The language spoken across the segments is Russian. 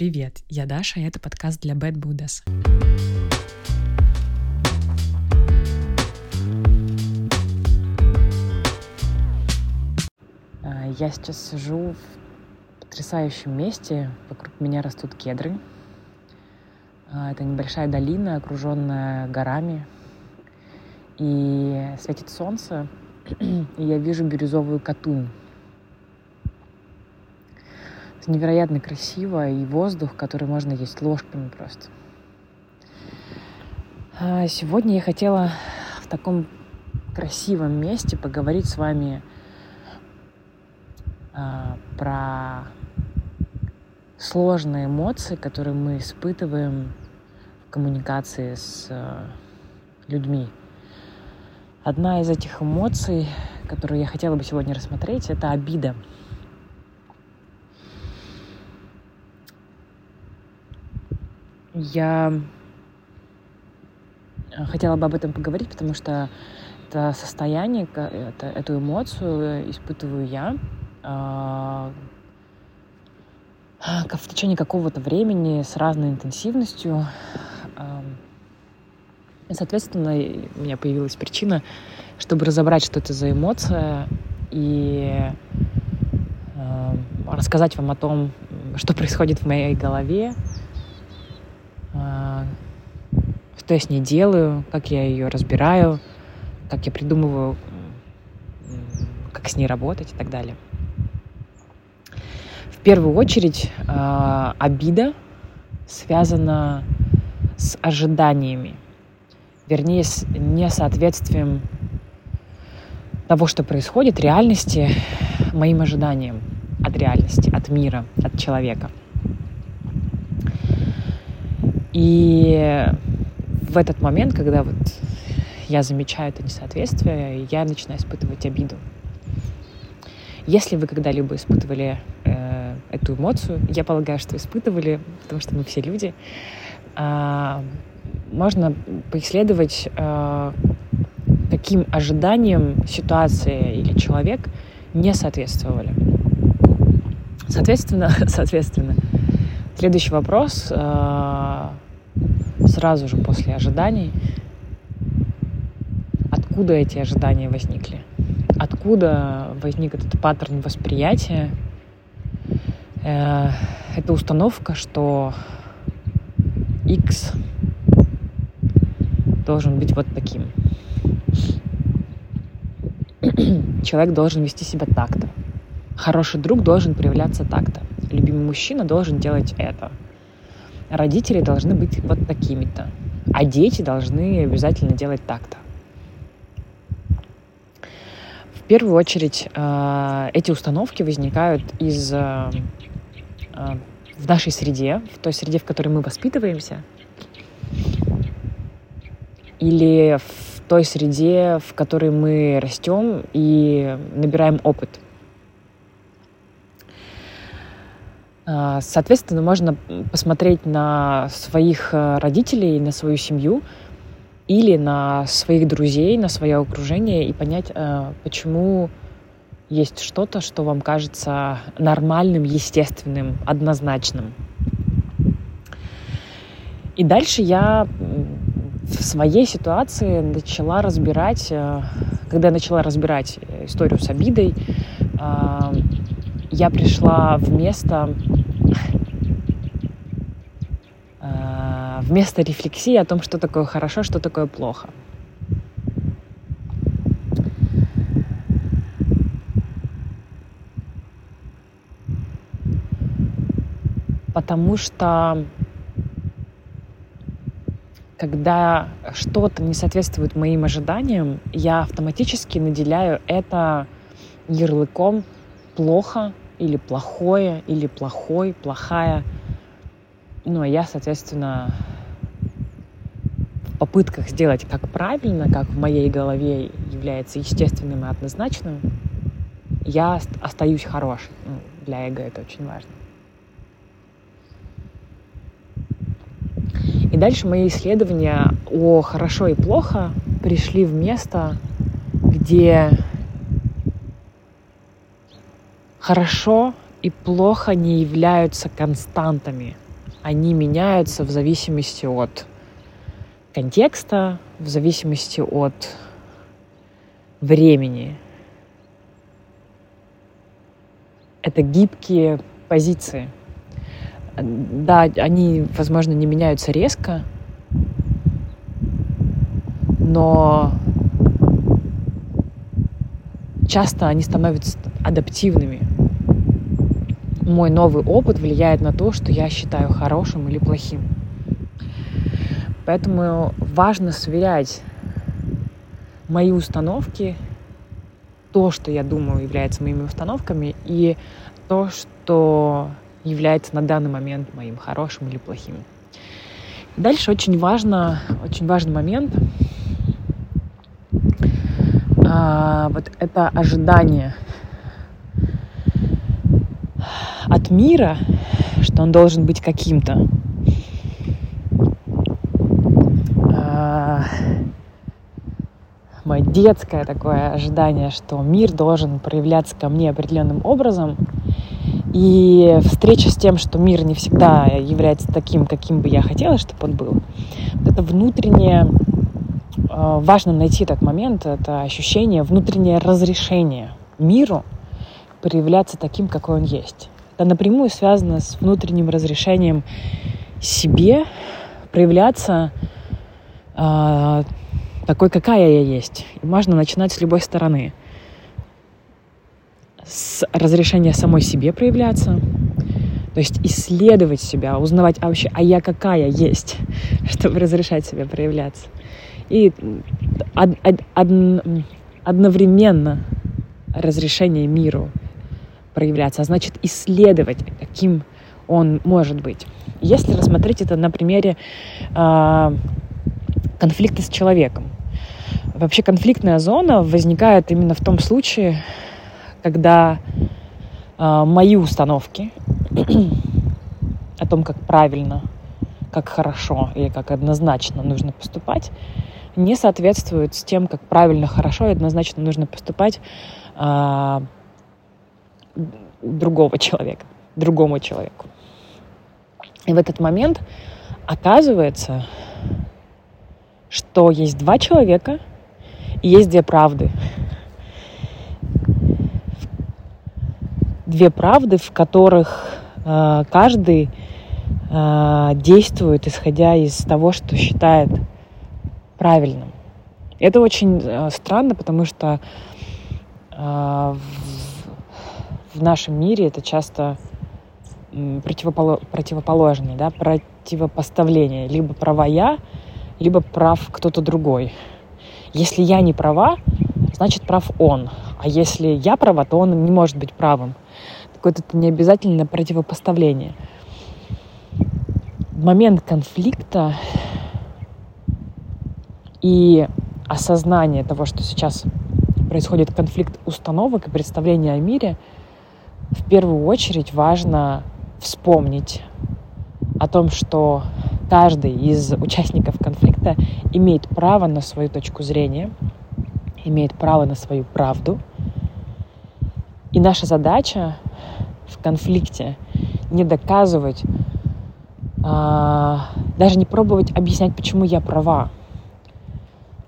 Привет, я Даша, и это подкаст для Bad Buddhas. А, я сейчас сижу в потрясающем месте. Вокруг меня растут кедры. А, это небольшая долина, окруженная горами. И светит солнце, и я вижу бирюзовую катунь это невероятно красиво, и воздух, который можно есть ложками просто. А сегодня я хотела в таком красивом месте поговорить с вами а, про сложные эмоции, которые мы испытываем в коммуникации с а, людьми. Одна из этих эмоций, которую я хотела бы сегодня рассмотреть, это обида. Я э, хотела бы об этом поговорить, потому что это состояние, это, эту эмоцию испытываю я э, в течение какого-то времени с разной интенсивностью. Э, соответственно, у меня появилась причина, чтобы разобрать, что это за эмоция, и э, рассказать вам о том, что происходит в моей голове, что я с ней делаю, как я ее разбираю, как я придумываю, как с ней работать и так далее. В первую очередь а, обида связана с ожиданиями, вернее, с несоответствием того, что происходит, реальности, моим ожиданиям от реальности, от мира, от человека – и в этот момент, когда вот я замечаю это несоответствие, я начинаю испытывать обиду. Если вы когда-либо испытывали э, эту эмоцию, я полагаю, что испытывали, потому что мы все люди, э, можно поисследовать, э, каким ожиданиям ситуация или человек не соответствовали. Соответственно, соответственно, Следующий вопрос э, сразу же после ожиданий. Откуда эти ожидания возникли? Откуда возник этот паттерн восприятия? Э, это установка, что X должен быть вот таким. Человек должен вести себя так-то. Хороший друг должен проявляться так-то любимый мужчина должен делать это. Родители должны быть вот такими-то. А дети должны обязательно делать так-то. В первую очередь э, эти установки возникают из э, э, в нашей среде, в той среде, в которой мы воспитываемся, или в той среде, в которой мы растем и набираем опыт – А, соответственно, можно посмотреть на своих э, родителей, на свою семью или на своих друзей, на свое окружение и понять, э, почему есть что-то, что вам кажется нормальным, естественным, однозначным. И дальше я в своей ситуации начала разбирать, э, когда я начала разбирать историю с обидой, я пришла в место, э, в место рефлексии о том, что такое хорошо, что такое плохо. Потому что когда что-то не соответствует моим ожиданиям, я автоматически наделяю это ярлыком плохо или плохое, или плохой, плохая. Ну, а я, соответственно, в попытках сделать как правильно, как в моей голове является естественным и однозначным, я остаюсь хорошей. Ну, для эго это очень важно. И дальше мои исследования о хорошо и плохо пришли в место, где хорошо и плохо не являются константами они меняются в зависимости от контекста, в зависимости от времени. Это гибкие позиции. Да, они, возможно, не меняются резко, но часто они становятся адаптивными. Мой новый опыт влияет на то, что я считаю хорошим или плохим. Поэтому важно сверять мои установки, то, что я думаю, является моими установками, и то, что является на данный момент моим хорошим или плохим. Дальше очень важно, очень важный момент. А, вот это ожидание мира, что он должен быть каким-то. А, мое детское такое ожидание, что мир должен проявляться ко мне определенным образом. И встреча с тем, что мир не всегда является таким, каким бы я хотела, чтобы он был, вот это внутреннее, а, важно найти этот момент, это ощущение, внутреннее разрешение миру проявляться таким, какой он есть. Это напрямую связано с внутренним разрешением себе проявляться э, такой, какая я есть. И можно начинать с любой стороны. С разрешения самой себе проявляться, то есть исследовать себя, узнавать, а вообще, а я какая есть, чтобы разрешать себе проявляться. И од, од, од, одновременно разрешение миру проявляться, а значит исследовать, каким он может быть. Если рассмотреть это на примере э, конфликта с человеком. Вообще конфликтная зона возникает именно в том случае, когда э, мои установки о том, как правильно, как хорошо или как однозначно нужно поступать, не соответствуют с тем, как правильно, хорошо и однозначно нужно поступать э, другого человека, другому человеку. И в этот момент оказывается, что есть два человека и есть две правды. Две правды, в которых э, каждый э, действует, исходя из того, что считает правильным. Это очень э, странно, потому что э, в нашем мире это часто противоположные, да, противопоставление. Либо права я, либо прав кто-то другой. Если я не права, значит прав он. А если я права, то он не может быть правым. Такое это не обязательно противопоставление. Момент конфликта и осознание того, что сейчас происходит конфликт установок и представления о мире – в первую очередь важно вспомнить о том, что каждый из участников конфликта имеет право на свою точку зрения, имеет право на свою правду. И наша задача в конфликте не доказывать, а, даже не пробовать объяснять, почему я права,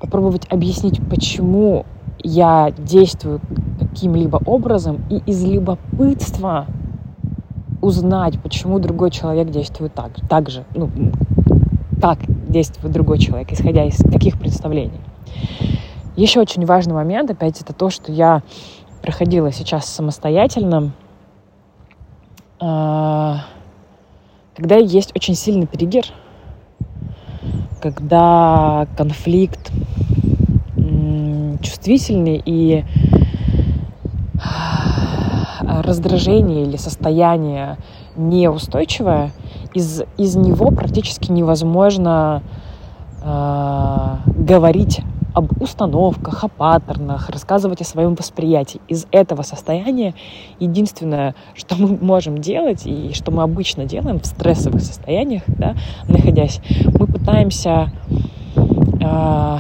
попробовать объяснить, почему я действую каким-либо образом и из любопытства узнать, почему другой человек действует так, так же, ну, как действует другой человек, исходя из каких представлений. Еще очень важный момент, опять, это то, что я проходила сейчас самостоятельно, а, когда есть очень сильный триггер, когда конфликт чувствительный и раздражение или состояние неустойчивое, из, из него практически невозможно э, говорить об установках, о паттернах, рассказывать о своем восприятии. Из этого состояния единственное, что мы можем делать и что мы обычно делаем в стрессовых состояниях, да, находясь, мы пытаемся э,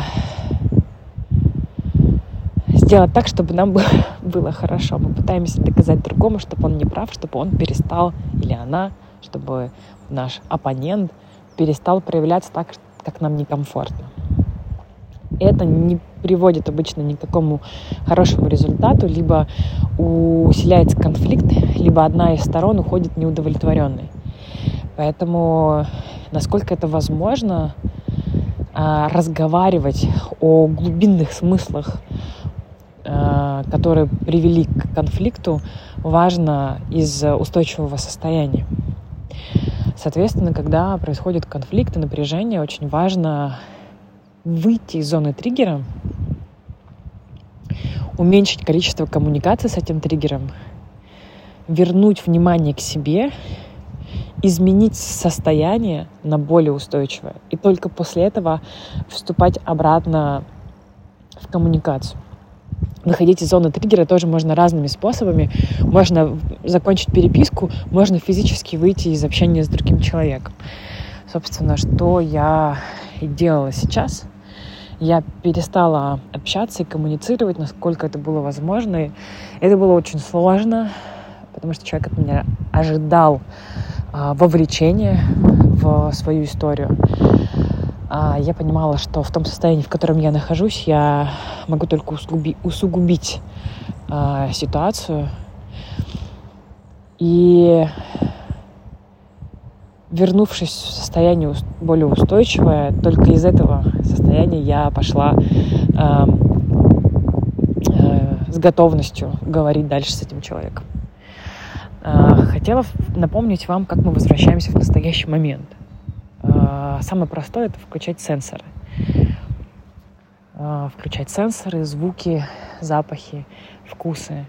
сделать так, чтобы нам было хорошо. Мы пытаемся доказать другому, чтобы он не прав, чтобы он перестал или она чтобы наш оппонент перестал проявляться так, как нам некомфортно. Это не приводит обычно ни к какому хорошему результату, либо усиляется конфликт, либо одна из сторон уходит неудовлетворенной. Поэтому, насколько это возможно, а, разговаривать о глубинных смыслах, которые привели к конфликту, важно из устойчивого состояния. Соответственно, когда происходит конфликт и напряжение, очень важно выйти из зоны триггера, уменьшить количество коммуникации с этим триггером, вернуть внимание к себе, изменить состояние на более устойчивое. И только после этого вступать обратно в коммуникацию. Выходить из зоны триггера тоже можно разными способами. Можно закончить переписку, можно физически выйти из общения с другим человеком. Собственно, что я и делала сейчас. Я перестала общаться и коммуницировать, насколько это было возможно. И это было очень сложно, потому что человек от меня ожидал а, вовлечения в свою историю. А, я понимала, что в том состоянии, в котором я нахожусь, я могу только усугуби, усугубить а, ситуацию. И вернувшись в состояние более устойчивое, только из этого состояния я пошла э, э, с готовностью говорить дальше с этим человеком. Э, хотела напомнить вам, как мы возвращаемся в настоящий момент. Э, самое простое — это включать сенсоры. Э, включать сенсоры, звуки, запахи, вкусы.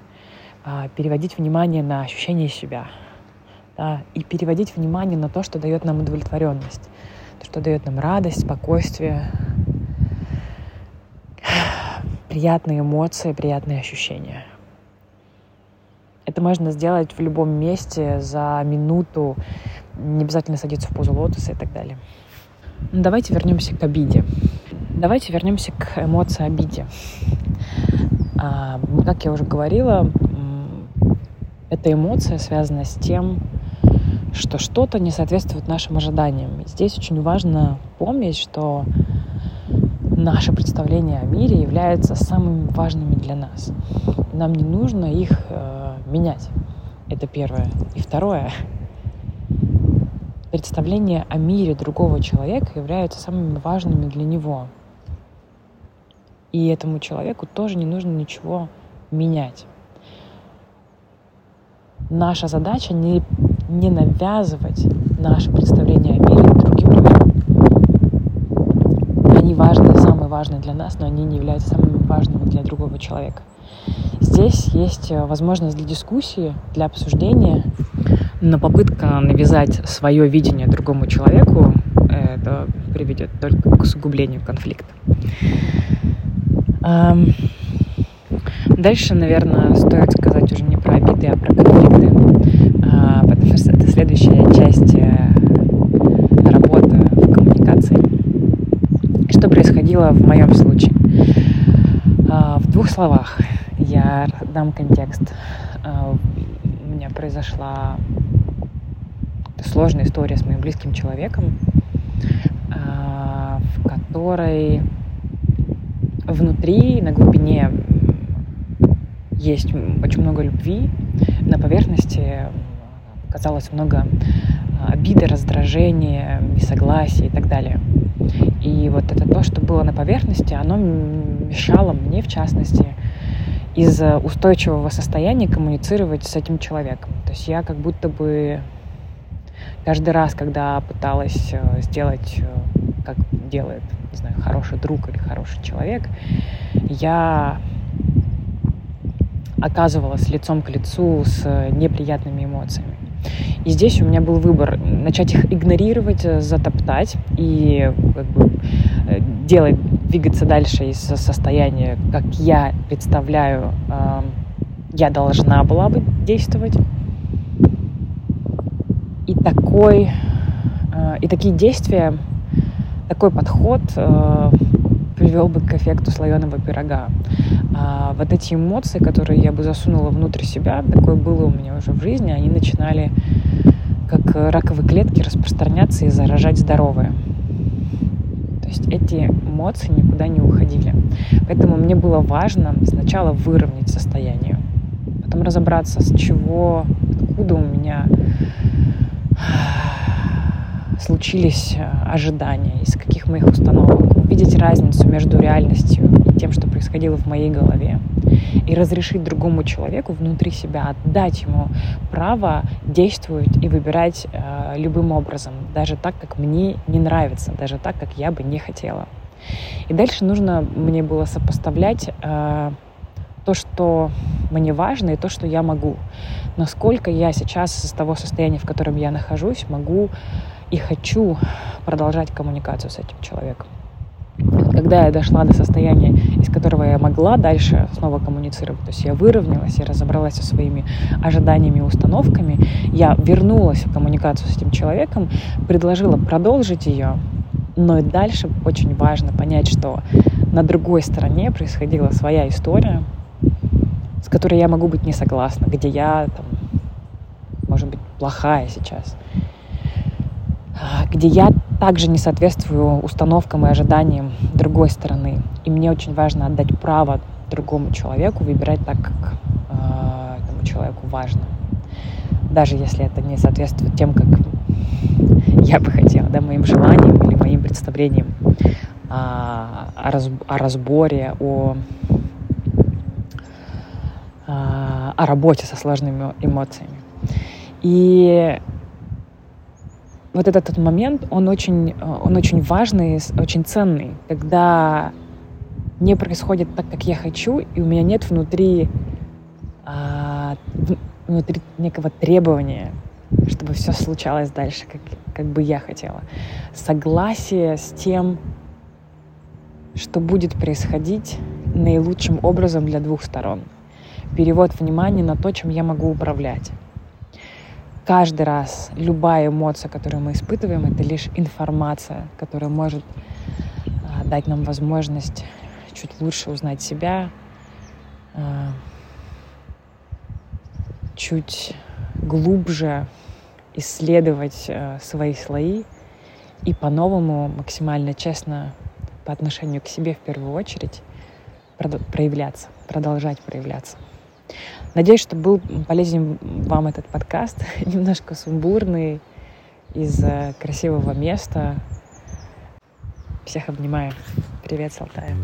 Переводить внимание на ощущение себя — да, и переводить внимание на то, что дает нам удовлетворенность, то, что дает нам радость, спокойствие, приятные эмоции, приятные ощущения. Это можно сделать в любом месте за минуту, не обязательно садиться в позу лотоса и так далее. Ну, давайте вернемся к обиде. Давайте вернемся к эмоции обиде. А, как я уже говорила, эта эмоция связана с тем, что что-то не соответствует нашим ожиданиям. И здесь очень важно помнить, что наше представление о мире является самыми важными для нас. Нам не нужно их э, менять. Это первое. И второе. Представление о мире другого человека являются самыми важными для него. И этому человеку тоже не нужно ничего менять. Наша задача не не навязывать наше представление о мире другим людям. Они важны, самые важные для нас, но они не являются самыми важными для другого человека. Здесь есть э, возможность для дискуссии, для обсуждения, но попытка навязать свое видение другому человеку это приведет только к усугублению конфликта. Дальше, наверное, стоит сказать уже не про обиды, а про конфликты потому что это следующая часть э, работы в коммуникации. Что происходило в моем случае? А, в двух словах я дам контекст. У меня произошла сложная история с моим близким человеком, а, в которой внутри, на глубине есть очень много любви, на поверхности казалось много а, обиды, раздражения, несогласия и так далее. И вот это то, что было на поверхности, оно мешало мне, в частности, из устойчивого состояния коммуницировать с этим человеком. То есть я как будто бы каждый раз, когда пыталась э, сделать, э, как делает, не знаю, хороший друг или хороший человек, я оказывалась лицом к лицу с неприятными эмоциями. И здесь у меня был выбор начать их игнорировать, э, затоптать и как бы, делать, двигаться дальше из состояния, как я представляю, я должна была бы действовать. И такой, э, и такие действия, такой подход э, привел бы к эффекту слоеного пирога. А вот эти эмоции, которые я бы засунула внутрь себя, такое было у меня уже в жизни, они начинали как раковые клетки распространяться и заражать здоровые. То есть эти эмоции никуда не уходили. Поэтому мне было важно сначала выровнять состояние, потом разобраться, с чего, откуда у меня случились э, ожидания, из каких моих установок, увидеть разницу между реальностью и тем, что происходило в моей голове, и разрешить другому человеку внутри себя, отдать ему право действовать и выбирать э, любым образом, даже так, как мне не нравится, даже так, как я бы не хотела. И дальше нужно мне было сопоставлять э, то, что мне важно, и то, что я могу. Насколько я сейчас из того состояния, в котором я нахожусь, могу и хочу продолжать коммуникацию с этим человеком. Когда я дошла до состояния, из которого я могла дальше снова коммуницировать, то есть я выровнялась, я разобралась со своими ожиданиями и установками, я вернулась в коммуникацию с этим человеком, предложила продолжить ее, но и дальше очень важно понять, что на другой стороне происходила своя история, с которой я могу быть не согласна, где я, там, может быть, плохая сейчас. А, где я также не соответствую установкам и ожиданиям другой стороны. И мне очень важно отдать право другому человеку выбирать так, как э, этому человеку важно. Даже если это не соответствует тем, как я бы хотела, да, моим желаниям или моим представлениям а, о, раз, о разборе, о, о работе со сложными эмоциями. И вот этот, этот момент, он очень, он очень важный, очень ценный, когда не происходит так, как я хочу, и у меня нет внутри, а, внутри некого требования, чтобы все случалось дальше, как, как бы я хотела. Согласие с тем, что будет происходить наилучшим образом для двух сторон. Перевод внимания на то, чем я могу управлять каждый раз любая эмоция, которую мы испытываем, это лишь информация, которая может а, дать нам возможность чуть лучше узнать себя, а, чуть глубже исследовать а, свои слои и по-новому, максимально честно по отношению к себе в первую очередь проявляться, продолжать проявляться. Надеюсь, что был полезен вам этот подкаст. Немножко сумбурный, из э, красивого места. Всех обнимаю. Привет с Алтая.